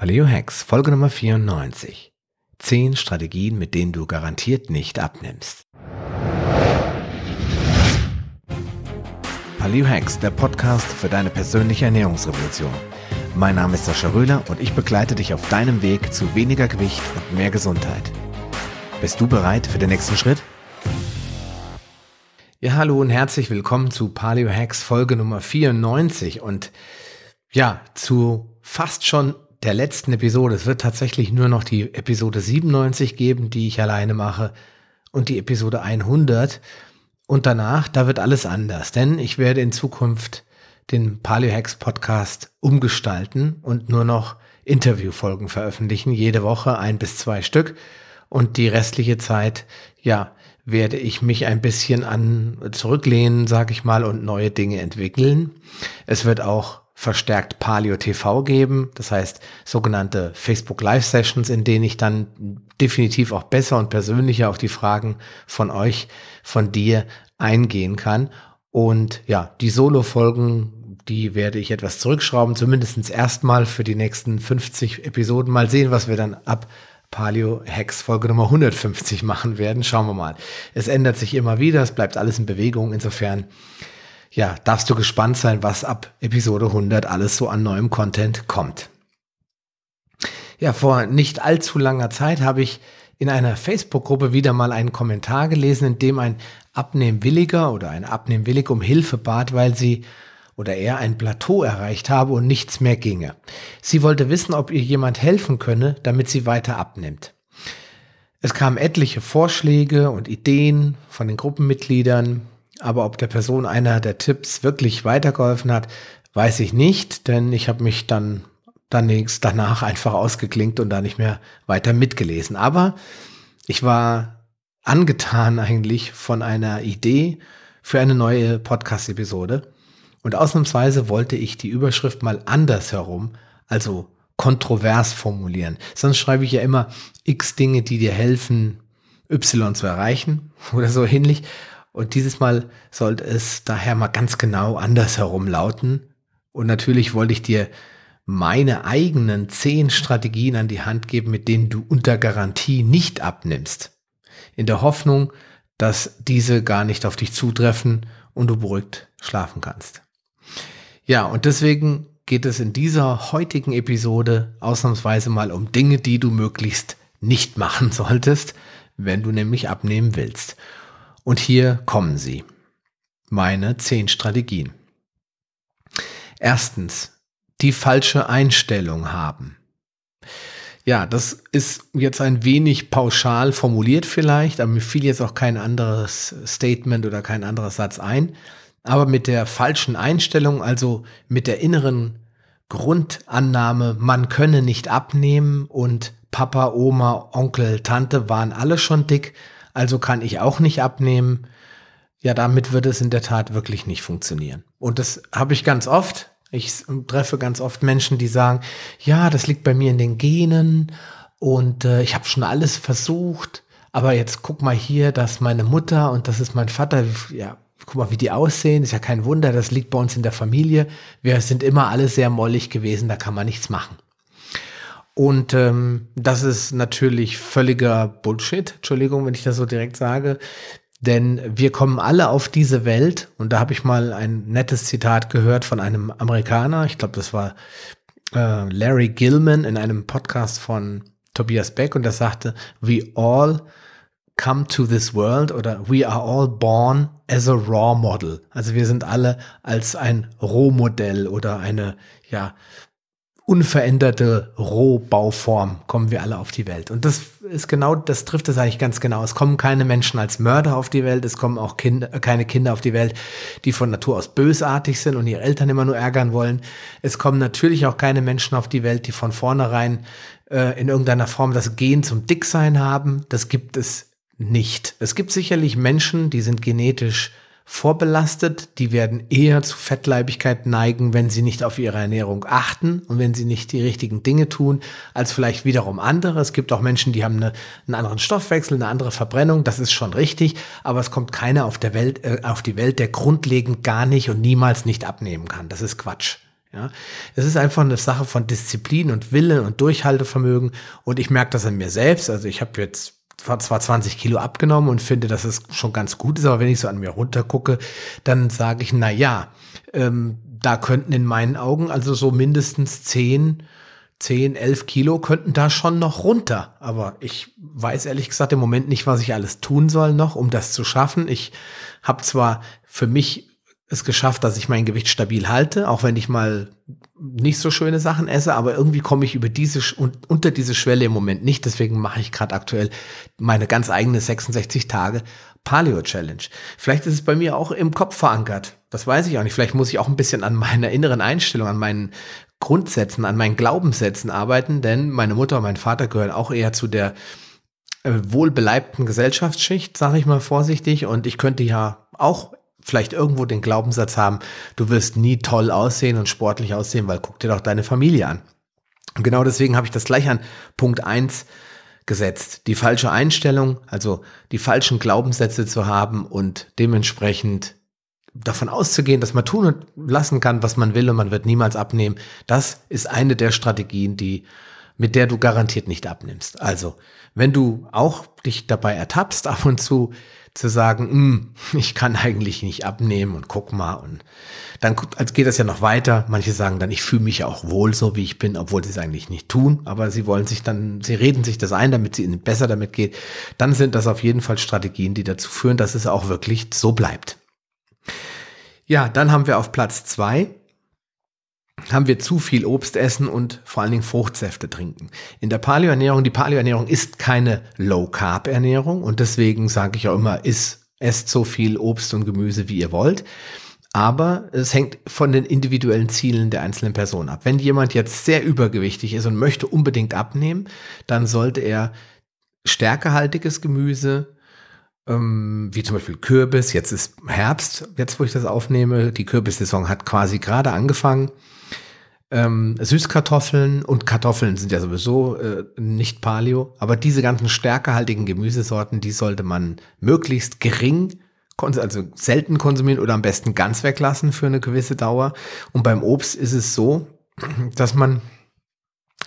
Paleo Hacks, Folge Nummer 94. 10 Strategien, mit denen du garantiert nicht abnimmst. Paleo Hacks, der Podcast für deine persönliche Ernährungsrevolution. Mein Name ist Sascha Röhler und ich begleite dich auf deinem Weg zu weniger Gewicht und mehr Gesundheit. Bist du bereit für den nächsten Schritt? Ja, hallo und herzlich willkommen zu Paleo Hacks Folge Nummer 94 und ja, zu fast schon der letzten Episode. Es wird tatsächlich nur noch die Episode 97 geben, die ich alleine mache und die Episode 100. Und danach, da wird alles anders, denn ich werde in Zukunft den Paleohex Podcast umgestalten und nur noch Interviewfolgen veröffentlichen, jede Woche ein bis zwei Stück. Und die restliche Zeit, ja, werde ich mich ein bisschen an zurücklehnen, sag ich mal, und neue Dinge entwickeln. Es wird auch verstärkt Paleo TV geben, das heißt sogenannte Facebook Live Sessions, in denen ich dann definitiv auch besser und persönlicher auf die Fragen von euch, von dir eingehen kann. Und ja, die Solo-Folgen, die werde ich etwas zurückschrauben, zumindest erstmal für die nächsten 50 Episoden. Mal sehen, was wir dann ab Paleo Hacks Folge Nummer 150 machen werden. Schauen wir mal. Es ändert sich immer wieder, es bleibt alles in Bewegung. Insofern ja, darfst du gespannt sein, was ab Episode 100 alles so an neuem Content kommt. Ja, vor nicht allzu langer Zeit habe ich in einer Facebook-Gruppe wieder mal einen Kommentar gelesen, in dem ein Abnehmwilliger oder ein Abnehmwillig um Hilfe bat, weil sie oder er ein Plateau erreicht habe und nichts mehr ginge. Sie wollte wissen, ob ihr jemand helfen könne, damit sie weiter abnimmt. Es kamen etliche Vorschläge und Ideen von den Gruppenmitgliedern, aber ob der Person einer der Tipps wirklich weitergeholfen hat, weiß ich nicht, denn ich habe mich dann danächst, danach einfach ausgeklinkt und da nicht mehr weiter mitgelesen. Aber ich war angetan eigentlich von einer Idee für eine neue Podcast-Episode. Und ausnahmsweise wollte ich die Überschrift mal anders herum, also kontrovers formulieren. Sonst schreibe ich ja immer x Dinge, die dir helfen, Y zu erreichen oder so ähnlich. Und dieses Mal sollte es daher mal ganz genau andersherum lauten. Und natürlich wollte ich dir meine eigenen zehn Strategien an die Hand geben, mit denen du unter Garantie nicht abnimmst. In der Hoffnung, dass diese gar nicht auf dich zutreffen und du beruhigt schlafen kannst. Ja, und deswegen geht es in dieser heutigen Episode ausnahmsweise mal um Dinge, die du möglichst nicht machen solltest, wenn du nämlich abnehmen willst. Und hier kommen sie. Meine zehn Strategien. Erstens, die falsche Einstellung haben. Ja, das ist jetzt ein wenig pauschal formuliert vielleicht, aber mir fiel jetzt auch kein anderes Statement oder kein anderer Satz ein. Aber mit der falschen Einstellung, also mit der inneren Grundannahme, man könne nicht abnehmen und Papa, Oma, Onkel, Tante waren alle schon dick, also kann ich auch nicht abnehmen. Ja, damit wird es in der Tat wirklich nicht funktionieren. Und das habe ich ganz oft. Ich treffe ganz oft Menschen, die sagen, ja, das liegt bei mir in den Genen und äh, ich habe schon alles versucht, aber jetzt guck mal hier, dass meine Mutter und das ist mein Vater, ja, guck mal, wie die aussehen, ist ja kein Wunder, das liegt bei uns in der Familie. Wir sind immer alle sehr mollig gewesen, da kann man nichts machen. Und ähm, das ist natürlich völliger Bullshit, Entschuldigung, wenn ich das so direkt sage. Denn wir kommen alle auf diese Welt, und da habe ich mal ein nettes Zitat gehört von einem Amerikaner, ich glaube, das war äh, Larry Gilman in einem Podcast von Tobias Beck, und der sagte, We all come to this world oder we are all born as a raw model. Also wir sind alle als ein Rohmodell oder eine, ja, unveränderte Rohbauform kommen wir alle auf die Welt. Und das ist genau, das trifft es eigentlich ganz genau. Es kommen keine Menschen als Mörder auf die Welt, es kommen auch Kinder, keine Kinder auf die Welt, die von Natur aus bösartig sind und ihre Eltern immer nur ärgern wollen. Es kommen natürlich auch keine Menschen auf die Welt, die von vornherein äh, in irgendeiner Form das Gen zum Dicksein haben. Das gibt es nicht. Es gibt sicherlich Menschen, die sind genetisch vorbelastet, die werden eher zu Fettleibigkeit neigen, wenn sie nicht auf ihre Ernährung achten und wenn sie nicht die richtigen Dinge tun, als vielleicht wiederum andere. Es gibt auch Menschen, die haben eine, einen anderen Stoffwechsel, eine andere Verbrennung, das ist schon richtig, aber es kommt keiner auf der Welt, äh, auf die Welt, der grundlegend gar nicht und niemals nicht abnehmen kann. Das ist Quatsch. Ja, es ist einfach eine Sache von Disziplin und Wille und Durchhaltevermögen. Und ich merke das an mir selbst. Also ich habe jetzt zwar 20 Kilo abgenommen und finde, dass es schon ganz gut ist, aber wenn ich so an mir runtergucke, dann sage ich, na ja, ähm, da könnten in meinen Augen also so mindestens 10, 10, 11 Kilo könnten da schon noch runter. Aber ich weiß ehrlich gesagt im Moment nicht, was ich alles tun soll noch, um das zu schaffen. Ich habe zwar für mich es geschafft, dass ich mein Gewicht stabil halte, auch wenn ich mal nicht so schöne Sachen esse, aber irgendwie komme ich über diese unter diese Schwelle im Moment nicht. Deswegen mache ich gerade aktuell meine ganz eigene 66 Tage Paleo Challenge. Vielleicht ist es bei mir auch im Kopf verankert. Das weiß ich auch nicht. Vielleicht muss ich auch ein bisschen an meiner inneren Einstellung, an meinen Grundsätzen, an meinen Glaubenssätzen arbeiten, denn meine Mutter und mein Vater gehören auch eher zu der äh, wohlbeleibten Gesellschaftsschicht, sage ich mal vorsichtig. Und ich könnte ja auch vielleicht irgendwo den Glaubenssatz haben, du wirst nie toll aussehen und sportlich aussehen, weil guck dir doch deine Familie an. Und genau deswegen habe ich das gleich an Punkt eins gesetzt. Die falsche Einstellung, also die falschen Glaubenssätze zu haben und dementsprechend davon auszugehen, dass man tun und lassen kann, was man will und man wird niemals abnehmen. Das ist eine der Strategien, die mit der du garantiert nicht abnimmst. Also, wenn du auch dich dabei ertappst, ab und zu zu sagen, hm, ich kann eigentlich nicht abnehmen und guck mal und dann also geht das ja noch weiter. Manche sagen dann, ich fühle mich ja auch wohl so, wie ich bin, obwohl sie es eigentlich nicht tun, aber sie wollen sich dann, sie reden sich das ein, damit es ihnen besser damit geht. Dann sind das auf jeden Fall Strategien, die dazu führen, dass es auch wirklich so bleibt. Ja, dann haben wir auf Platz zwei haben wir zu viel Obst essen und vor allen Dingen Fruchtsäfte trinken. In der Paleoernährung, die Paleoernährung ist keine Low-Carb-Ernährung und deswegen sage ich auch immer, isst, esst so viel Obst und Gemüse, wie ihr wollt. Aber es hängt von den individuellen Zielen der einzelnen Person ab. Wenn jemand jetzt sehr übergewichtig ist und möchte unbedingt abnehmen, dann sollte er stärkehaltiges Gemüse, ähm, wie zum Beispiel Kürbis, jetzt ist Herbst, jetzt wo ich das aufnehme, die Kürbissaison hat quasi gerade angefangen. Ähm, Süßkartoffeln und Kartoffeln sind ja sowieso äh, nicht Paleo, aber diese ganzen stärkehaltigen Gemüsesorten, die sollte man möglichst gering, also selten konsumieren oder am besten ganz weglassen für eine gewisse Dauer. Und beim Obst ist es so, dass man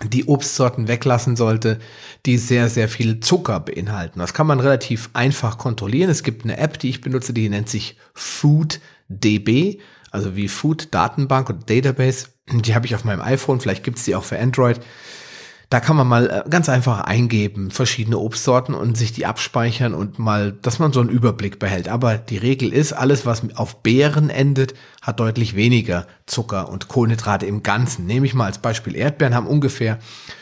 die Obstsorten weglassen sollte, die sehr, sehr viel Zucker beinhalten. Das kann man relativ einfach kontrollieren. Es gibt eine App, die ich benutze, die nennt sich FoodDB, also wie Food Datenbank oder Database. Die habe ich auf meinem iPhone, vielleicht gibt es die auch für Android. Da kann man mal äh, ganz einfach eingeben, verschiedene Obstsorten und sich die abspeichern und mal, dass man so einen Überblick behält. Aber die Regel ist, alles, was auf Beeren endet, hat deutlich weniger Zucker und Kohlenhydrate im Ganzen. Nehme ich mal als Beispiel, Erdbeeren haben ungefähr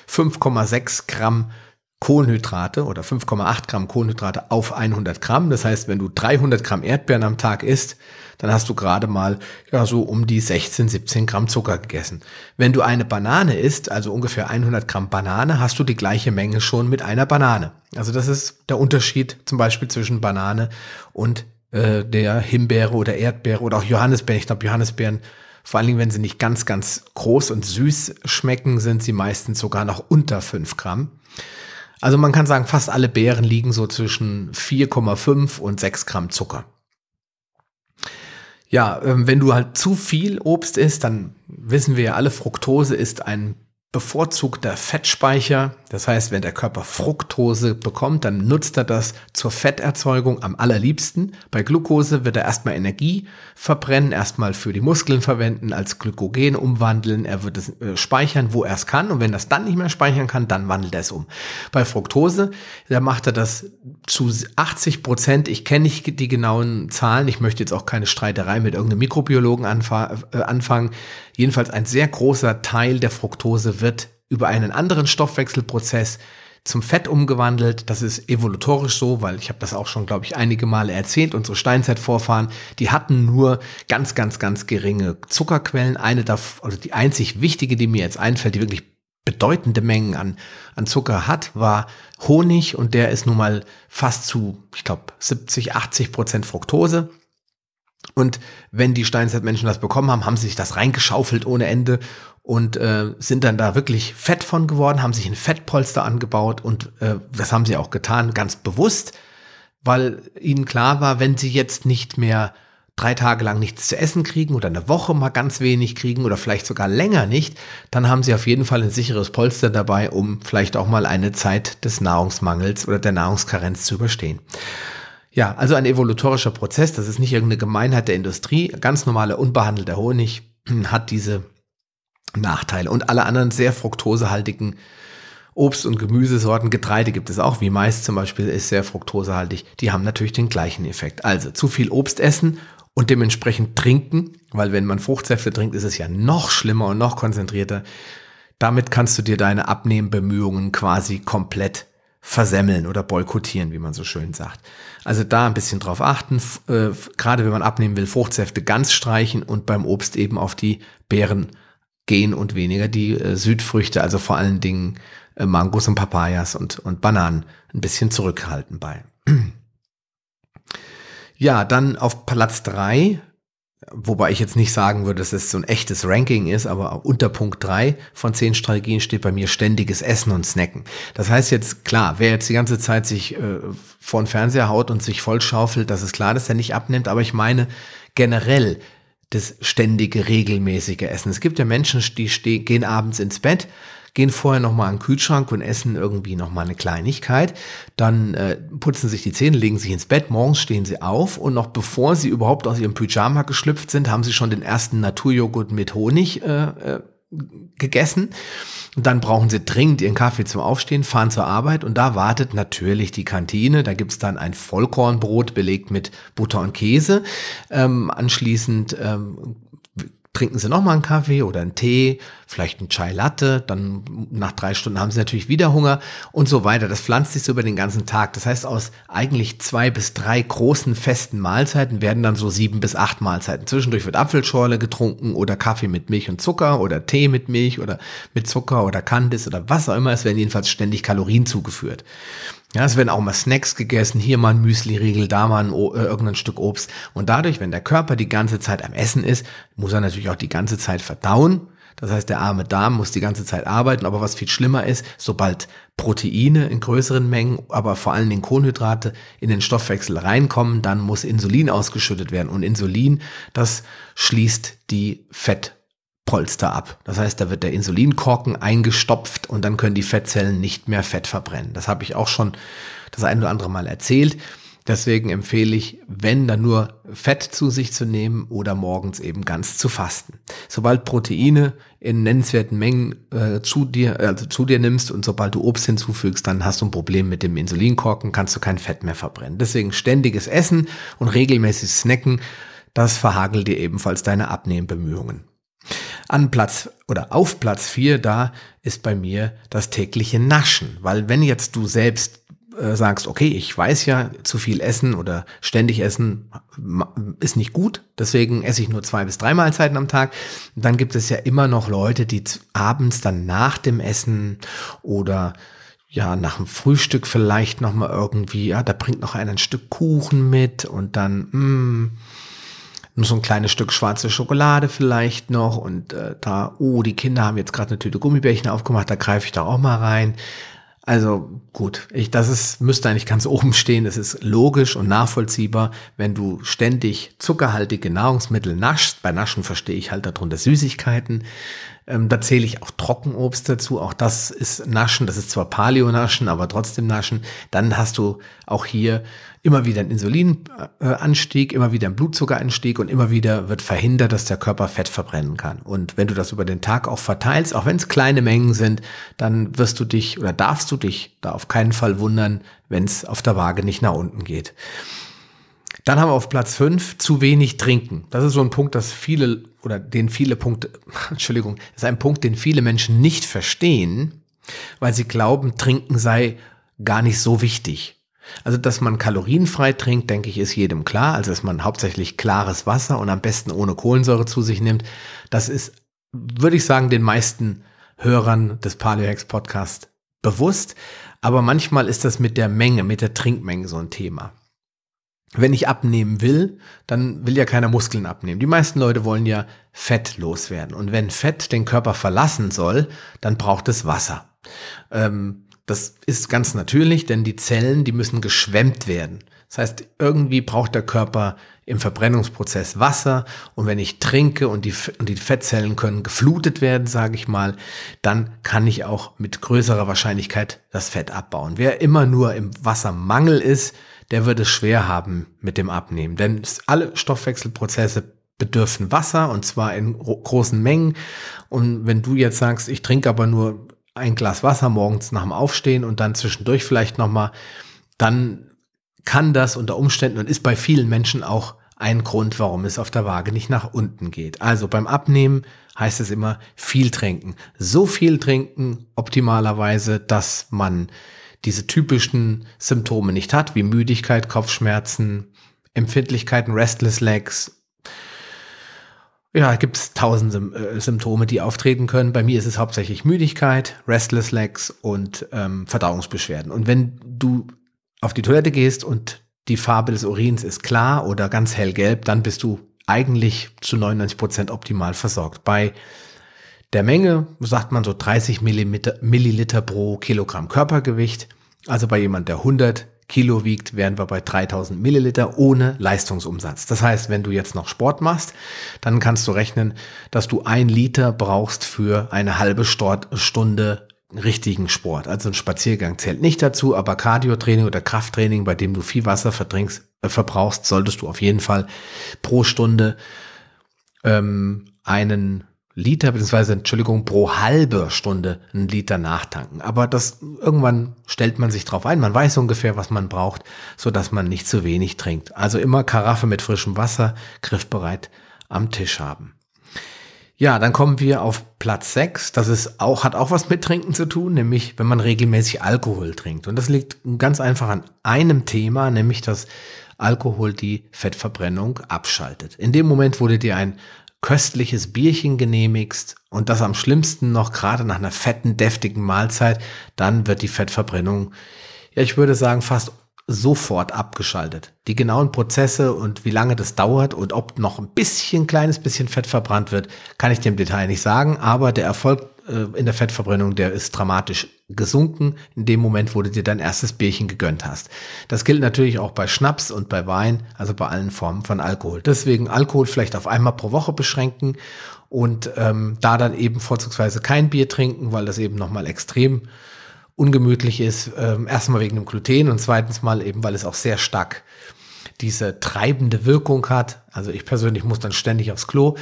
5,6 Gramm Kohlenhydrate oder 5,8 Gramm Kohlenhydrate auf 100 Gramm. Das heißt, wenn du 300 Gramm Erdbeeren am Tag isst, dann hast du gerade mal ja so um die 16, 17 Gramm Zucker gegessen. Wenn du eine Banane isst, also ungefähr 100 Gramm Banane, hast du die gleiche Menge schon mit einer Banane. Also das ist der Unterschied zum Beispiel zwischen Banane und äh, der Himbeere oder Erdbeere oder auch Johannisbeeren. Ich glaube, Johannisbeeren vor allen Dingen, wenn sie nicht ganz, ganz groß und süß schmecken, sind sie meistens sogar noch unter 5 Gramm. Also man kann sagen, fast alle Beeren liegen so zwischen 4,5 und 6 Gramm Zucker. Ja, ähm, wenn du halt zu viel Obst isst, dann wissen wir ja alle, Fructose ist ein bevorzugter Fettspeicher. Das heißt, wenn der Körper Fructose bekommt, dann nutzt er das zur Fetterzeugung am allerliebsten. Bei Glucose wird er erstmal Energie verbrennen, erstmal für die Muskeln verwenden, als Glykogen umwandeln. Er wird es äh, speichern, wo er es kann. Und wenn das dann nicht mehr speichern kann, dann wandelt er es um. Bei Fructose, da macht er das zu 80 Prozent. Ich kenne nicht die genauen Zahlen. Ich möchte jetzt auch keine Streiterei mit irgendeinem Mikrobiologen äh, anfangen. Jedenfalls ein sehr großer Teil der Fructose wird über einen anderen Stoffwechselprozess zum Fett umgewandelt. Das ist evolutorisch so, weil ich habe das auch schon, glaube ich, einige Male erzählt. Unsere Steinzeitvorfahren, die hatten nur ganz, ganz, ganz geringe Zuckerquellen. Eine davon, also die einzig wichtige, die mir jetzt einfällt, die wirklich bedeutende Mengen an, an Zucker hat, war Honig und der ist nun mal fast zu, ich glaube, 70, 80 Prozent Fructose. Und wenn die Steinzeitmenschen das bekommen haben, haben sie sich das reingeschaufelt ohne Ende und äh, sind dann da wirklich fett von geworden, haben sich ein Fettpolster angebaut und äh, das haben sie auch getan, ganz bewusst, weil ihnen klar war, wenn sie jetzt nicht mehr drei Tage lang nichts zu essen kriegen oder eine Woche mal ganz wenig kriegen oder vielleicht sogar länger nicht, dann haben sie auf jeden Fall ein sicheres Polster dabei, um vielleicht auch mal eine Zeit des Nahrungsmangels oder der Nahrungskarenz zu überstehen. Ja, also ein evolutorischer Prozess, das ist nicht irgendeine Gemeinheit der Industrie. Ganz normaler, unbehandelter Honig hat diese Nachteile und alle anderen sehr fruktosehaltigen Obst- und Gemüsesorten, Getreide gibt es auch, wie Mais zum Beispiel ist sehr fruktosehaltig, die haben natürlich den gleichen Effekt. Also zu viel Obst essen und dementsprechend trinken, weil wenn man Fruchtsäfte trinkt, ist es ja noch schlimmer und noch konzentrierter. Damit kannst du dir deine Abnehmbemühungen quasi komplett versemmeln oder boykottieren, wie man so schön sagt. Also da ein bisschen drauf achten, äh, gerade wenn man abnehmen will, Fruchtsäfte ganz streichen und beim Obst eben auf die Beeren gehen und weniger die äh, Südfrüchte, also vor allen Dingen äh, Mangos und Papayas und, und Bananen ein bisschen zurückhalten bei. Ja, dann auf Platz drei Wobei ich jetzt nicht sagen würde, dass es so ein echtes Ranking ist, aber unter Punkt drei von zehn Strategien steht bei mir ständiges Essen und Snacken. Das heißt jetzt, klar, wer jetzt die ganze Zeit sich äh, vor den Fernseher haut und sich vollschaufelt, das ist klar, dass er nicht abnimmt, aber ich meine generell das ständige, regelmäßige Essen. Es gibt ja Menschen, die gehen abends ins Bett, gehen vorher nochmal an den Kühlschrank und essen irgendwie nochmal eine Kleinigkeit. Dann äh, putzen sich die Zähne, legen sich ins Bett, morgens stehen sie auf und noch bevor sie überhaupt aus ihrem Pyjama geschlüpft sind, haben sie schon den ersten Naturjoghurt mit Honig äh, äh, gegessen. Dann brauchen sie dringend ihren Kaffee zum Aufstehen, fahren zur Arbeit und da wartet natürlich die Kantine. Da gibt's dann ein Vollkornbrot belegt mit Butter und Käse. Ähm, anschließend ähm, trinken sie nochmal einen Kaffee oder einen Tee, vielleicht einen Chai Latte, dann nach drei Stunden haben sie natürlich wieder Hunger und so weiter. Das pflanzt sich so über den ganzen Tag. Das heißt, aus eigentlich zwei bis drei großen festen Mahlzeiten werden dann so sieben bis acht Mahlzeiten. Zwischendurch wird Apfelschorle getrunken oder Kaffee mit Milch und Zucker oder Tee mit Milch oder mit Zucker oder Candice oder was auch immer. Es werden jedenfalls ständig Kalorien zugeführt. Ja, es werden auch mal Snacks gegessen, hier mal ein Müsli-Riegel, da mal ein, äh, irgendein Stück Obst. Und dadurch, wenn der Körper die ganze Zeit am Essen ist, muss er natürlich auch die ganze Zeit verdauen. Das heißt, der arme Darm muss die ganze Zeit arbeiten. Aber was viel schlimmer ist, sobald Proteine in größeren Mengen, aber vor allem den Kohlenhydrate in den Stoffwechsel reinkommen, dann muss Insulin ausgeschüttet werden. Und Insulin, das schließt die Fett Polster ab. Das heißt, da wird der Insulinkorken eingestopft und dann können die Fettzellen nicht mehr Fett verbrennen. Das habe ich auch schon das ein oder andere Mal erzählt. Deswegen empfehle ich, wenn dann nur Fett zu sich zu nehmen oder morgens eben ganz zu fasten. Sobald Proteine in nennenswerten Mengen äh, zu dir, also zu dir nimmst und sobald du Obst hinzufügst, dann hast du ein Problem mit dem Insulinkorken, kannst du kein Fett mehr verbrennen. Deswegen ständiges Essen und regelmäßig Snacken, das verhagelt dir ebenfalls deine Abnehmbemühungen. An Platz oder auf Platz vier da ist bei mir das tägliche Naschen, weil wenn jetzt du selbst äh, sagst, okay, ich weiß ja, zu viel essen oder ständig essen ist nicht gut, deswegen esse ich nur zwei bis drei Mahlzeiten am Tag, dann gibt es ja immer noch Leute, die abends dann nach dem Essen oder ja, nach dem Frühstück vielleicht noch mal irgendwie, ja, da bringt noch einer ein Stück Kuchen mit und dann, mh, mm, so ein kleines Stück schwarze Schokolade vielleicht noch und äh, da, oh, die Kinder haben jetzt gerade eine Tüte Gummibärchen aufgemacht, da greife ich da auch mal rein. Also gut, ich, das ist, müsste eigentlich ganz oben stehen. Das ist logisch und nachvollziehbar, wenn du ständig zuckerhaltige Nahrungsmittel naschst. Bei Naschen verstehe ich halt darunter Süßigkeiten. Ähm, da zähle ich auch Trockenobst dazu. Auch das ist Naschen. Das ist zwar Paleo-Naschen, aber trotzdem Naschen. Dann hast du auch hier immer wieder ein Insulinanstieg, immer wieder ein Blutzuckeranstieg und immer wieder wird verhindert, dass der Körper Fett verbrennen kann. Und wenn du das über den Tag auch verteilst, auch wenn es kleine Mengen sind, dann wirst du dich oder darfst du dich da auf keinen Fall wundern, wenn es auf der Waage nicht nach unten geht. Dann haben wir auf Platz fünf zu wenig trinken. Das ist so ein Punkt, dass viele oder den viele Punkte, Entschuldigung, ist ein Punkt, den viele Menschen nicht verstehen, weil sie glauben, trinken sei gar nicht so wichtig. Also, dass man kalorienfrei trinkt, denke ich, ist jedem klar. Also, dass man hauptsächlich klares Wasser und am besten ohne Kohlensäure zu sich nimmt. Das ist, würde ich sagen, den meisten Hörern des Paleohex Podcast bewusst. Aber manchmal ist das mit der Menge, mit der Trinkmenge so ein Thema. Wenn ich abnehmen will, dann will ja keiner Muskeln abnehmen. Die meisten Leute wollen ja Fett loswerden. Und wenn Fett den Körper verlassen soll, dann braucht es Wasser. Ähm, das ist ganz natürlich, denn die Zellen, die müssen geschwemmt werden. Das heißt, irgendwie braucht der Körper im Verbrennungsprozess Wasser und wenn ich trinke und die, und die Fettzellen können geflutet werden, sage ich mal, dann kann ich auch mit größerer Wahrscheinlichkeit das Fett abbauen. Wer immer nur im Wassermangel ist, der wird es schwer haben mit dem Abnehmen, denn alle Stoffwechselprozesse bedürfen Wasser und zwar in großen Mengen. Und wenn du jetzt sagst, ich trinke aber nur ein Glas Wasser morgens nach dem Aufstehen und dann zwischendurch vielleicht nochmal, dann kann das unter Umständen und ist bei vielen Menschen auch ein Grund, warum es auf der Waage nicht nach unten geht. Also beim Abnehmen heißt es immer viel trinken. So viel trinken optimalerweise, dass man diese typischen Symptome nicht hat, wie Müdigkeit, Kopfschmerzen, Empfindlichkeiten, Restless Legs. Ja, gibt es tausend äh, Symptome, die auftreten können. Bei mir ist es hauptsächlich Müdigkeit, Restless Legs und ähm, Verdauungsbeschwerden. Und wenn du auf die Toilette gehst und die Farbe des Urins ist klar oder ganz hellgelb, dann bist du eigentlich zu 99 Prozent optimal versorgt. Bei der Menge sagt man so 30 Milliliter pro Kilogramm Körpergewicht. Also bei jemand, der 100 Kilo wiegt, wären wir bei 3000 Milliliter ohne Leistungsumsatz. Das heißt, wenn du jetzt noch Sport machst, dann kannst du rechnen, dass du ein Liter brauchst für eine halbe Stunde richtigen Sport. Also ein Spaziergang zählt nicht dazu, aber Cardiotraining oder Krafttraining, bei dem du viel Wasser verdringst, äh, verbrauchst, solltest du auf jeden Fall pro Stunde ähm, einen Liter, beziehungsweise, Entschuldigung, pro halbe Stunde einen Liter nachtanken. Aber das, irgendwann stellt man sich drauf ein. Man weiß ungefähr, was man braucht, so dass man nicht zu wenig trinkt. Also immer Karaffe mit frischem Wasser, griffbereit am Tisch haben. Ja, dann kommen wir auf Platz 6. Das ist auch, hat auch was mit Trinken zu tun, nämlich wenn man regelmäßig Alkohol trinkt. Und das liegt ganz einfach an einem Thema, nämlich dass Alkohol die Fettverbrennung abschaltet. In dem Moment, wo du dir ein köstliches Bierchen genehmigst und das am schlimmsten noch gerade nach einer fetten, deftigen Mahlzeit, dann wird die Fettverbrennung, ja, ich würde sagen, fast sofort abgeschaltet. Die genauen Prozesse und wie lange das dauert und ob noch ein bisschen, kleines bisschen Fett verbrannt wird, kann ich dir im Detail nicht sagen, aber der Erfolg äh, in der Fettverbrennung, der ist dramatisch gesunken in dem Moment, wo du dir dein erstes Bierchen gegönnt hast. Das gilt natürlich auch bei Schnaps und bei Wein, also bei allen Formen von Alkohol. Deswegen Alkohol vielleicht auf einmal pro Woche beschränken und ähm, da dann eben vorzugsweise kein Bier trinken, weil das eben nochmal extrem ungemütlich ist. Ähm, erstmal wegen dem Gluten und zweitens mal eben, weil es auch sehr stark diese treibende Wirkung hat. Also ich persönlich muss dann ständig aufs Klo.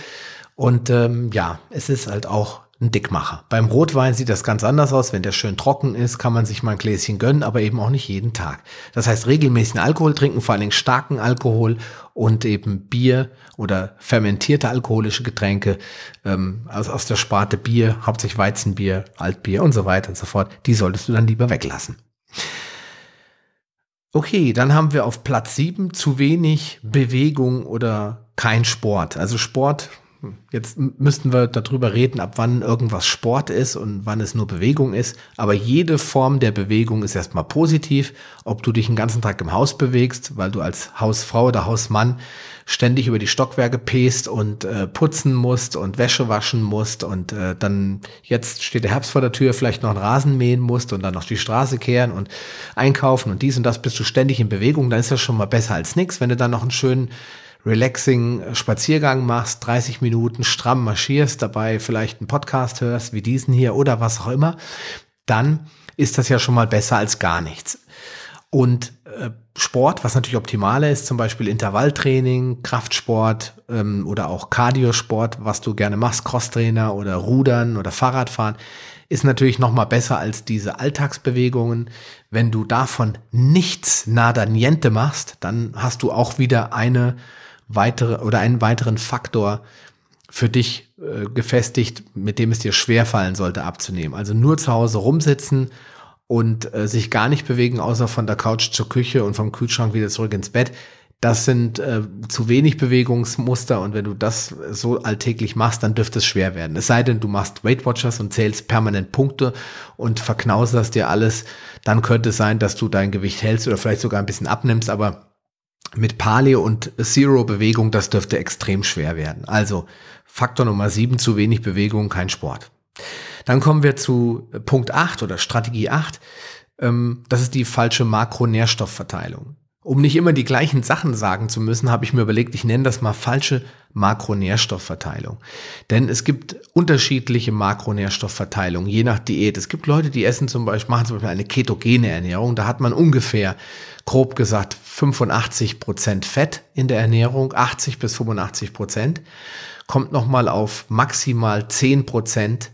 Und ähm, ja, es ist halt auch ein Dickmacher. Beim Rotwein sieht das ganz anders aus. Wenn der schön trocken ist, kann man sich mal ein Gläschen gönnen, aber eben auch nicht jeden Tag. Das heißt, regelmäßigen Alkohol trinken, vor allen Dingen starken Alkohol und eben Bier oder fermentierte alkoholische Getränke ähm, aus, aus der Sparte Bier, hauptsächlich Weizenbier, Altbier und so weiter und so fort, die solltest du dann lieber weglassen. Okay, dann haben wir auf Platz sieben zu wenig Bewegung oder kein Sport. Also Sport Jetzt müssten wir darüber reden, ab wann irgendwas Sport ist und wann es nur Bewegung ist. Aber jede Form der Bewegung ist erstmal positiv. Ob du dich den ganzen Tag im Haus bewegst, weil du als Hausfrau oder Hausmann ständig über die Stockwerke pest und äh, putzen musst und Wäsche waschen musst und äh, dann jetzt steht der Herbst vor der Tür, vielleicht noch einen Rasen mähen musst und dann noch die Straße kehren und einkaufen und dies und das bist du ständig in Bewegung, dann ist das schon mal besser als nichts. Wenn du dann noch einen schönen relaxing Spaziergang machst, 30 Minuten stramm marschierst, dabei vielleicht einen Podcast hörst, wie diesen hier oder was auch immer, dann ist das ja schon mal besser als gar nichts. Und äh, Sport, was natürlich optimaler ist, zum Beispiel Intervalltraining, Kraftsport ähm, oder auch Cardiosport, was du gerne machst, Crosstrainer oder Rudern oder Fahrradfahren, ist natürlich noch mal besser als diese Alltagsbewegungen. Wenn du davon nichts nada niente machst, dann hast du auch wieder eine weitere oder einen weiteren Faktor für dich äh, gefestigt, mit dem es dir schwerfallen sollte abzunehmen. Also nur zu Hause rumsitzen und äh, sich gar nicht bewegen, außer von der Couch zur Küche und vom Kühlschrank wieder zurück ins Bett. Das sind äh, zu wenig Bewegungsmuster und wenn du das so alltäglich machst, dann dürfte es schwer werden. Es sei denn, du machst Weight Watchers und zählst permanent Punkte und verknauserst dir alles, dann könnte es sein, dass du dein Gewicht hältst oder vielleicht sogar ein bisschen abnimmst, aber mit Paleo und Zero Bewegung, das dürfte extrem schwer werden. Also Faktor Nummer sieben, zu wenig Bewegung, kein Sport. Dann kommen wir zu Punkt acht oder Strategie acht. Ähm, das ist die falsche Makronährstoffverteilung. Um nicht immer die gleichen Sachen sagen zu müssen, habe ich mir überlegt, ich nenne das mal falsche Makronährstoffverteilung. Denn es gibt unterschiedliche Makronährstoffverteilung, je nach Diät. Es gibt Leute, die essen zum Beispiel, machen zum Beispiel eine ketogene Ernährung. Da hat man ungefähr, grob gesagt, 85 Prozent Fett in der Ernährung, 80 bis 85 Prozent. Kommt nochmal auf maximal 10 Prozent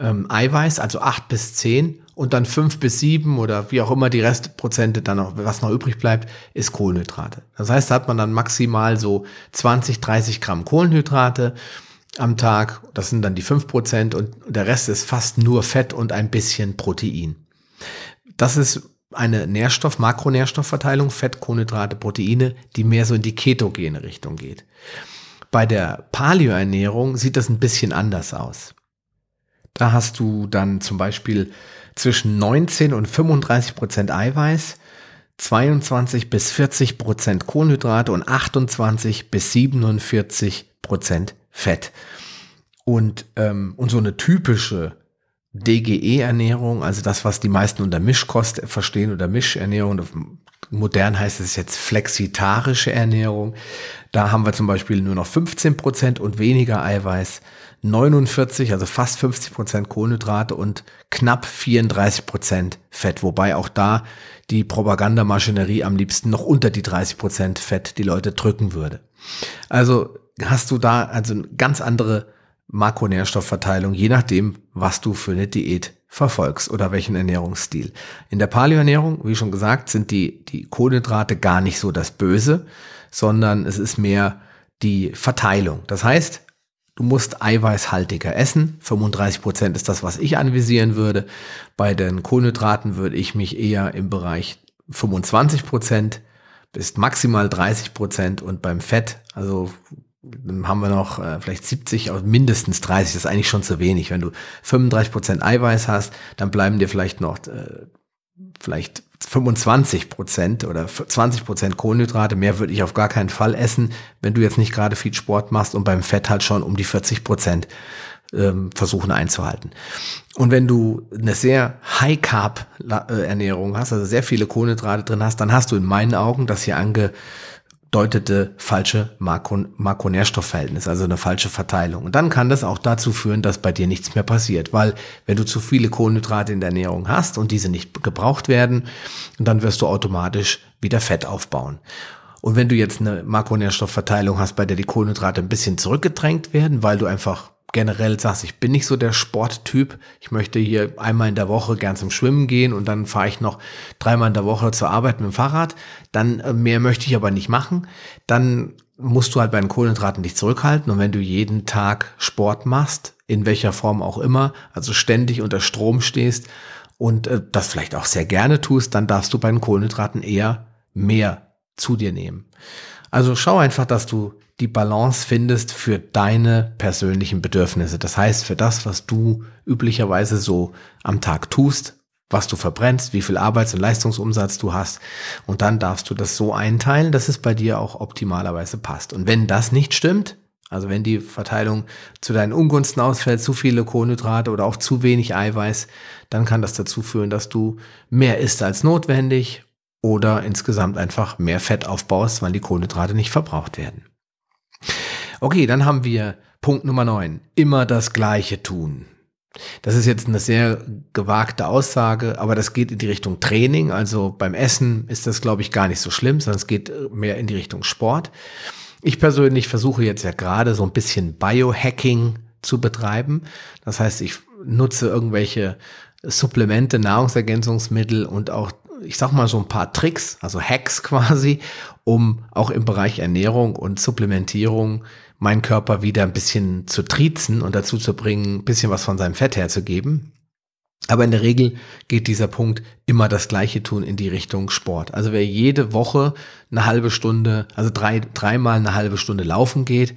ähm, Eiweiß, also 8 bis 10 und dann fünf bis sieben oder wie auch immer die Restprozente dann noch, was noch übrig bleibt, ist Kohlenhydrate. Das heißt, da hat man dann maximal so 20, 30 Gramm Kohlenhydrate am Tag. Das sind dann die fünf Prozent und der Rest ist fast nur Fett und ein bisschen Protein. Das ist eine Nährstoff, Makronährstoffverteilung, Fett, Kohlenhydrate, Proteine, die mehr so in die ketogene Richtung geht. Bei der Paleoernährung sieht das ein bisschen anders aus. Da hast du dann zum Beispiel zwischen 19 und 35 Prozent Eiweiß, 22 bis 40 Prozent Kohlenhydrate und 28 bis 47 Prozent Fett. Und, ähm, und so eine typische DGE-Ernährung, also das, was die meisten unter Mischkost verstehen oder Mischernährung, modern heißt es jetzt flexitarische Ernährung. Da haben wir zum Beispiel nur noch 15 Prozent und weniger Eiweiß, 49, also fast 50 Prozent Kohlenhydrate und knapp 34 Prozent Fett, wobei auch da die Propagandamaschinerie am liebsten noch unter die 30 Prozent Fett die Leute drücken würde. Also hast du da also eine ganz andere Makronährstoffverteilung, je nachdem, was du für eine Diät verfolgst oder welchen Ernährungsstil. In der Paleoernährung, wie schon gesagt, sind die, die Kohlenhydrate gar nicht so das Böse, sondern es ist mehr die Verteilung. Das heißt, Du musst eiweißhaltiger essen. 35 Prozent ist das, was ich anvisieren würde. Bei den Kohlenhydraten würde ich mich eher im Bereich 25 Prozent bis maximal 30 Prozent und beim Fett, also dann haben wir noch äh, vielleicht 70, also mindestens 30, das ist eigentlich schon zu wenig. Wenn du 35 Prozent Eiweiß hast, dann bleiben dir vielleicht noch äh, vielleicht 25 Prozent oder 20 Prozent Kohlenhydrate. Mehr würde ich auf gar keinen Fall essen, wenn du jetzt nicht gerade viel Sport machst und beim Fett halt schon um die 40 Prozent ähm, versuchen einzuhalten. Und wenn du eine sehr High Carb äh, hast, also sehr viele Kohlenhydrate drin hast, dann hast du in meinen Augen das hier ange deutete falsche Makro Makronährstoffverhältnis, also eine falsche Verteilung. Und dann kann das auch dazu führen, dass bei dir nichts mehr passiert, weil wenn du zu viele Kohlenhydrate in der Ernährung hast und diese nicht gebraucht werden, dann wirst du automatisch wieder Fett aufbauen. Und wenn du jetzt eine Makronährstoffverteilung hast, bei der die Kohlenhydrate ein bisschen zurückgedrängt werden, weil du einfach generell sagst, ich bin nicht so der Sporttyp, ich möchte hier einmal in der Woche gern zum Schwimmen gehen und dann fahre ich noch dreimal in der Woche zur Arbeit mit dem Fahrrad, dann äh, mehr möchte ich aber nicht machen, dann musst du halt bei den Kohlenhydraten dich zurückhalten. Und wenn du jeden Tag Sport machst, in welcher Form auch immer, also ständig unter Strom stehst und äh, das vielleicht auch sehr gerne tust, dann darfst du bei den Kohlenhydraten eher mehr zu dir nehmen. Also schau einfach, dass du die Balance findest für deine persönlichen Bedürfnisse. Das heißt, für das, was du üblicherweise so am Tag tust, was du verbrennst, wie viel Arbeits- und Leistungsumsatz du hast. Und dann darfst du das so einteilen, dass es bei dir auch optimalerweise passt. Und wenn das nicht stimmt, also wenn die Verteilung zu deinen Ungunsten ausfällt, zu viele Kohlenhydrate oder auch zu wenig Eiweiß, dann kann das dazu führen, dass du mehr isst als notwendig oder insgesamt einfach mehr Fett aufbaust, weil die Kohlenhydrate nicht verbraucht werden. Okay, dann haben wir Punkt Nummer 9. Immer das Gleiche tun. Das ist jetzt eine sehr gewagte Aussage, aber das geht in die Richtung Training. Also beim Essen ist das, glaube ich, gar nicht so schlimm, sondern es geht mehr in die Richtung Sport. Ich persönlich versuche jetzt ja gerade so ein bisschen Biohacking zu betreiben. Das heißt, ich nutze irgendwelche Supplemente, Nahrungsergänzungsmittel und auch ich sag mal so ein paar Tricks, also Hacks quasi, um auch im Bereich Ernährung und Supplementierung meinen Körper wieder ein bisschen zu triezen und dazu zu bringen, ein bisschen was von seinem Fett herzugeben. Aber in der Regel geht dieser Punkt immer das Gleiche tun in die Richtung Sport. Also wer jede Woche eine halbe Stunde, also drei, dreimal eine halbe Stunde laufen geht,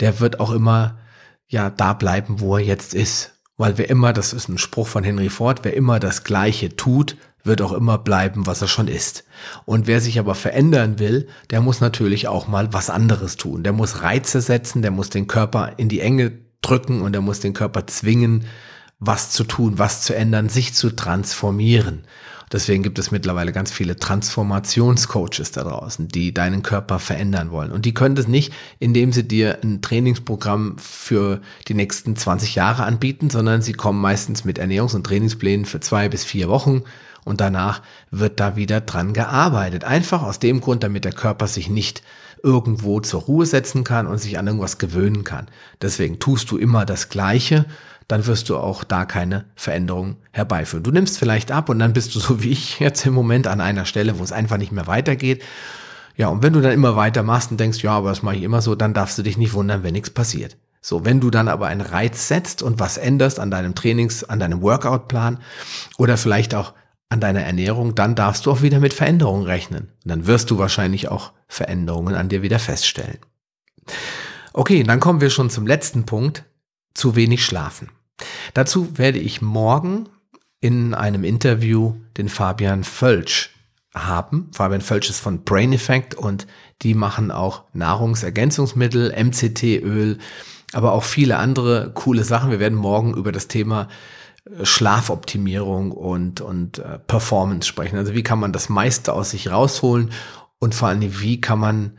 der wird auch immer, ja, da bleiben, wo er jetzt ist. Weil wer immer, das ist ein Spruch von Henry Ford, wer immer das Gleiche tut, wird auch immer bleiben, was er schon ist. Und wer sich aber verändern will, der muss natürlich auch mal was anderes tun. Der muss Reize setzen, der muss den Körper in die Enge drücken und der muss den Körper zwingen, was zu tun, was zu ändern, sich zu transformieren. Deswegen gibt es mittlerweile ganz viele Transformationscoaches da draußen, die deinen Körper verändern wollen. Und die können das nicht, indem sie dir ein Trainingsprogramm für die nächsten 20 Jahre anbieten, sondern sie kommen meistens mit Ernährungs- und Trainingsplänen für zwei bis vier Wochen und danach wird da wieder dran gearbeitet. Einfach aus dem Grund, damit der Körper sich nicht irgendwo zur Ruhe setzen kann und sich an irgendwas gewöhnen kann. Deswegen tust du immer das Gleiche dann wirst du auch da keine Veränderung herbeiführen. Du nimmst vielleicht ab und dann bist du so wie ich jetzt im Moment an einer Stelle, wo es einfach nicht mehr weitergeht. Ja, und wenn du dann immer weitermachst und denkst, ja, aber das mache ich immer so, dann darfst du dich nicht wundern, wenn nichts passiert. So, wenn du dann aber einen Reiz setzt und was änderst an deinem Trainings, an deinem Workout-Plan oder vielleicht auch an deiner Ernährung, dann darfst du auch wieder mit Veränderungen rechnen. Und dann wirst du wahrscheinlich auch Veränderungen an dir wieder feststellen. Okay, dann kommen wir schon zum letzten Punkt, zu wenig schlafen. Dazu werde ich morgen in einem Interview den Fabian Völsch haben. Fabian Völsch ist von Brain Effect und die machen auch Nahrungsergänzungsmittel, MCT-Öl, aber auch viele andere coole Sachen. Wir werden morgen über das Thema Schlafoptimierung und, und äh, Performance sprechen. Also wie kann man das meiste aus sich rausholen und vor allem wie kann man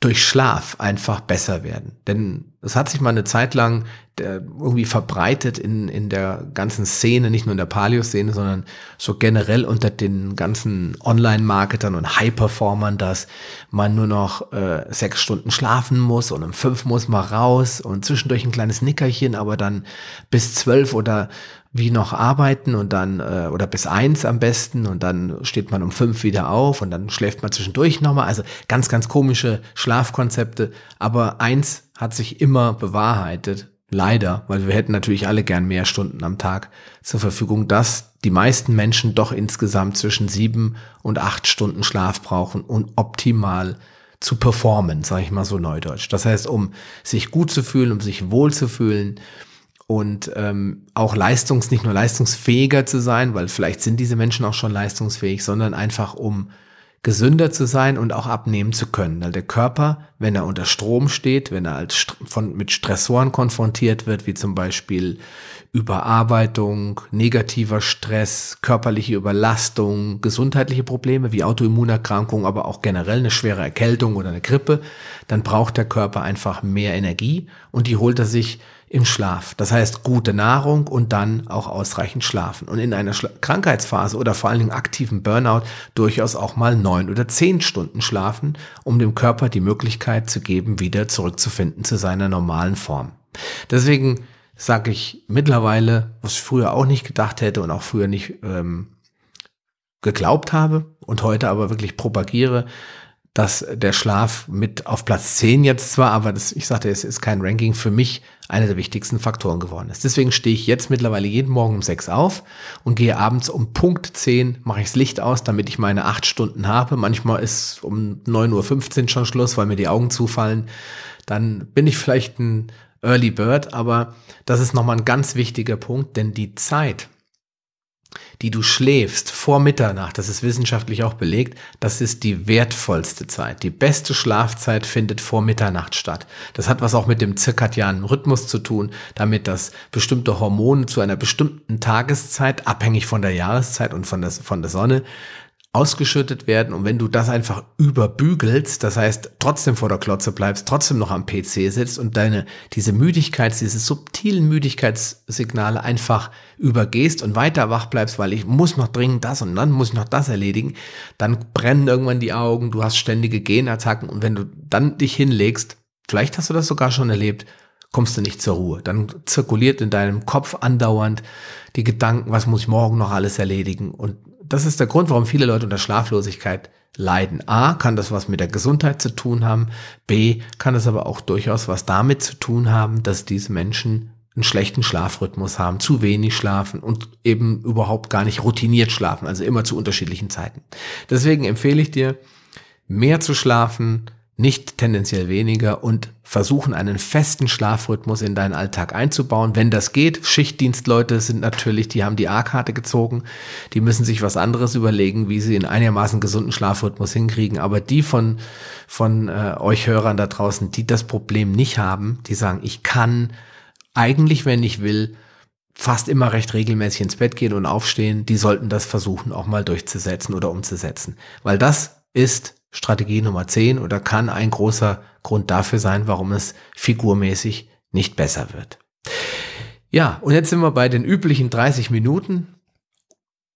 durch Schlaf einfach besser werden. Denn es hat sich mal eine Zeit lang irgendwie verbreitet in, in der ganzen Szene, nicht nur in der Paleo-Szene, sondern so generell unter den ganzen Online-Marketern und High-Performern, dass man nur noch äh, sechs Stunden schlafen muss und um fünf muss man raus und zwischendurch ein kleines Nickerchen, aber dann bis zwölf oder wie noch arbeiten und dann, äh, oder bis eins am besten und dann steht man um fünf wieder auf und dann schläft man zwischendurch nochmal. Also ganz, ganz komische Schlafkonzepte. Aber eins hat sich immer bewahrheitet. Leider, weil wir hätten natürlich alle gern mehr Stunden am Tag zur Verfügung, dass die meisten Menschen doch insgesamt zwischen sieben und acht Stunden Schlaf brauchen, um optimal zu performen, sage ich mal so neudeutsch. Das heißt, um sich gut zu fühlen, um sich wohl zu fühlen, und ähm, auch leistungs, nicht nur leistungsfähiger zu sein, weil vielleicht sind diese Menschen auch schon leistungsfähig, sondern einfach um gesünder zu sein und auch abnehmen zu können. Weil der Körper, wenn er unter Strom steht, wenn er als von, mit Stressoren konfrontiert wird, wie zum Beispiel Überarbeitung, negativer Stress, körperliche Überlastung, gesundheitliche Probleme wie Autoimmunerkrankungen, aber auch generell eine schwere Erkältung oder eine Grippe, dann braucht der Körper einfach mehr Energie und die holt er sich im Schlaf. Das heißt gute Nahrung und dann auch ausreichend schlafen. Und in einer Schla Krankheitsphase oder vor allen Dingen aktiven Burnout durchaus auch mal neun oder zehn Stunden schlafen, um dem Körper die Möglichkeit zu geben, wieder zurückzufinden zu seiner normalen Form. Deswegen sage ich mittlerweile, was ich früher auch nicht gedacht hätte und auch früher nicht ähm, geglaubt habe und heute aber wirklich propagiere, dass der Schlaf mit auf Platz 10 jetzt zwar, aber das, ich sagte, es ist kein Ranking, für mich einer der wichtigsten Faktoren geworden ist. Deswegen stehe ich jetzt mittlerweile jeden Morgen um 6 auf und gehe abends um Punkt 10, mache ich das Licht aus, damit ich meine 8 Stunden habe. Manchmal ist um 9.15 Uhr schon Schluss, weil mir die Augen zufallen. Dann bin ich vielleicht ein Early Bird, aber das ist nochmal ein ganz wichtiger Punkt, denn die Zeit, die du schläfst vor Mitternacht, das ist wissenschaftlich auch belegt, das ist die wertvollste Zeit. Die beste Schlafzeit findet vor Mitternacht statt. Das hat was auch mit dem zirkadianen Rhythmus zu tun, damit dass bestimmte Hormone zu einer bestimmten Tageszeit, abhängig von der Jahreszeit und von der, von der Sonne, ausgeschüttet werden. Und wenn du das einfach überbügelst, das heißt trotzdem vor der Klotze bleibst, trotzdem noch am PC sitzt und deine, diese Müdigkeit, diese subtilen Müdigkeitssignale einfach übergehst und weiter wach bleibst, weil ich muss noch dringend das und dann muss ich noch das erledigen, dann brennen irgendwann die Augen, du hast ständige Genattacken und wenn du dann dich hinlegst, vielleicht hast du das sogar schon erlebt, kommst du nicht zur Ruhe. Dann zirkuliert in deinem Kopf andauernd die Gedanken, was muss ich morgen noch alles erledigen und das ist der Grund, warum viele Leute unter Schlaflosigkeit leiden. A, kann das was mit der Gesundheit zu tun haben. B, kann es aber auch durchaus was damit zu tun haben, dass diese Menschen einen schlechten Schlafrhythmus haben, zu wenig schlafen und eben überhaupt gar nicht routiniert schlafen, also immer zu unterschiedlichen Zeiten. Deswegen empfehle ich dir, mehr zu schlafen, nicht tendenziell weniger und versuchen einen festen Schlafrhythmus in deinen Alltag einzubauen. Wenn das geht, Schichtdienstleute sind natürlich, die haben die A-Karte gezogen, die müssen sich was anderes überlegen, wie sie in einigermaßen gesunden Schlafrhythmus hinkriegen. Aber die von, von äh, euch Hörern da draußen, die das Problem nicht haben, die sagen, ich kann eigentlich, wenn ich will, fast immer recht regelmäßig ins Bett gehen und aufstehen, die sollten das versuchen auch mal durchzusetzen oder umzusetzen. Weil das ist Strategie Nummer 10 oder kann ein großer Grund dafür sein, warum es figurmäßig nicht besser wird. Ja, und jetzt sind wir bei den üblichen 30 Minuten.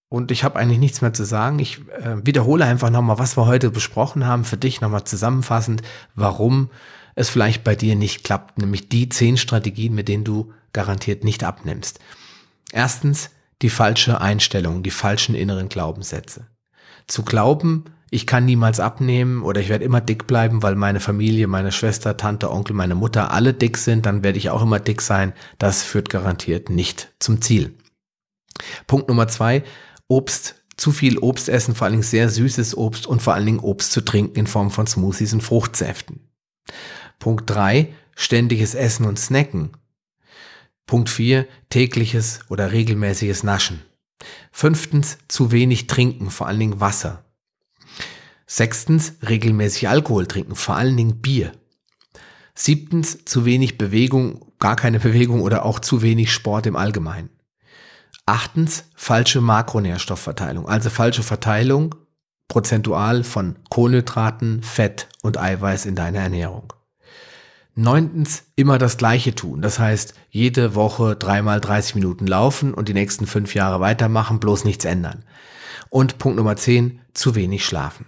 Und ich habe eigentlich nichts mehr zu sagen. Ich äh, wiederhole einfach nochmal, was wir heute besprochen haben, für dich nochmal zusammenfassend, warum es vielleicht bei dir nicht klappt, nämlich die zehn Strategien, mit denen du garantiert nicht abnimmst. Erstens die falsche Einstellung, die falschen inneren Glaubenssätze. Zu glauben, ich kann niemals abnehmen oder ich werde immer dick bleiben, weil meine Familie, meine Schwester, Tante, Onkel, meine Mutter alle dick sind, dann werde ich auch immer dick sein. Das führt garantiert nicht zum Ziel. Punkt Nummer zwei, Obst, zu viel Obst essen, vor allen Dingen sehr süßes Obst und vor allen Dingen Obst zu trinken in Form von Smoothies und Fruchtsäften. Punkt drei, ständiges Essen und Snacken. Punkt vier, tägliches oder regelmäßiges Naschen. Fünftens, zu wenig trinken, vor allen Dingen Wasser. Sechstens, regelmäßig Alkohol trinken, vor allen Dingen Bier. Siebtens, zu wenig Bewegung, gar keine Bewegung oder auch zu wenig Sport im Allgemeinen. Achtens, falsche Makronährstoffverteilung, also falsche Verteilung prozentual von Kohlenhydraten, Fett und Eiweiß in deiner Ernährung. Neuntens, immer das Gleiche tun. Das heißt, jede Woche dreimal 30 Minuten laufen und die nächsten fünf Jahre weitermachen, bloß nichts ändern. Und Punkt Nummer zehn, zu wenig schlafen.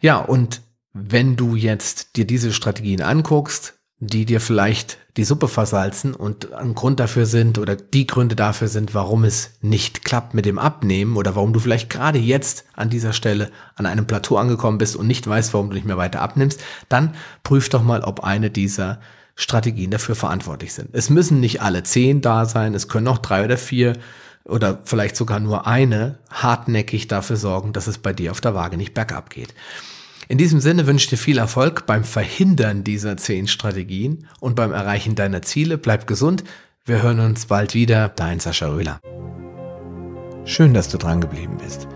Ja, und wenn du jetzt dir diese Strategien anguckst, die dir vielleicht die Suppe versalzen und ein Grund dafür sind oder die Gründe dafür sind, warum es nicht klappt mit dem Abnehmen oder warum du vielleicht gerade jetzt an dieser Stelle an einem Plateau angekommen bist und nicht weißt, warum du nicht mehr weiter abnimmst, dann prüf doch mal, ob eine dieser Strategien dafür verantwortlich sind. Es müssen nicht alle zehn da sein, es können auch drei oder vier oder vielleicht sogar nur eine hartnäckig dafür sorgen, dass es bei dir auf der Waage nicht bergab geht. In diesem Sinne wünsche ich dir viel Erfolg beim Verhindern dieser zehn Strategien und beim Erreichen deiner Ziele. Bleib gesund. Wir hören uns bald wieder. Dein Sascha Röhler. Schön, dass du dran geblieben bist.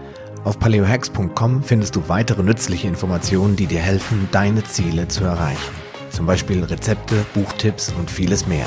Auf paleohacks.com findest du weitere nützliche Informationen, die dir helfen, deine Ziele zu erreichen. Zum Beispiel Rezepte, Buchtipps und vieles mehr.